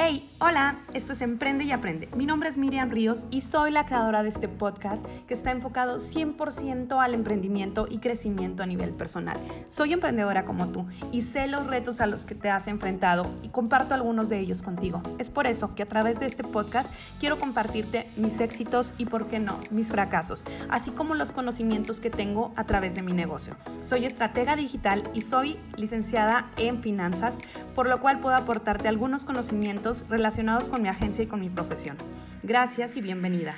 Hey, hola, esto es Emprende y Aprende. Mi nombre es Miriam Ríos y soy la creadora de este podcast que está enfocado 100% al emprendimiento y crecimiento a nivel personal. Soy emprendedora como tú y sé los retos a los que te has enfrentado y comparto algunos de ellos contigo. Es por eso que a través de este podcast quiero compartirte mis éxitos y, por qué no, mis fracasos, así como los conocimientos que tengo a través de mi negocio. Soy estratega digital y soy licenciada en finanzas, por lo cual puedo aportarte algunos conocimientos relacionados con mi agencia y con mi profesión. Gracias y bienvenida.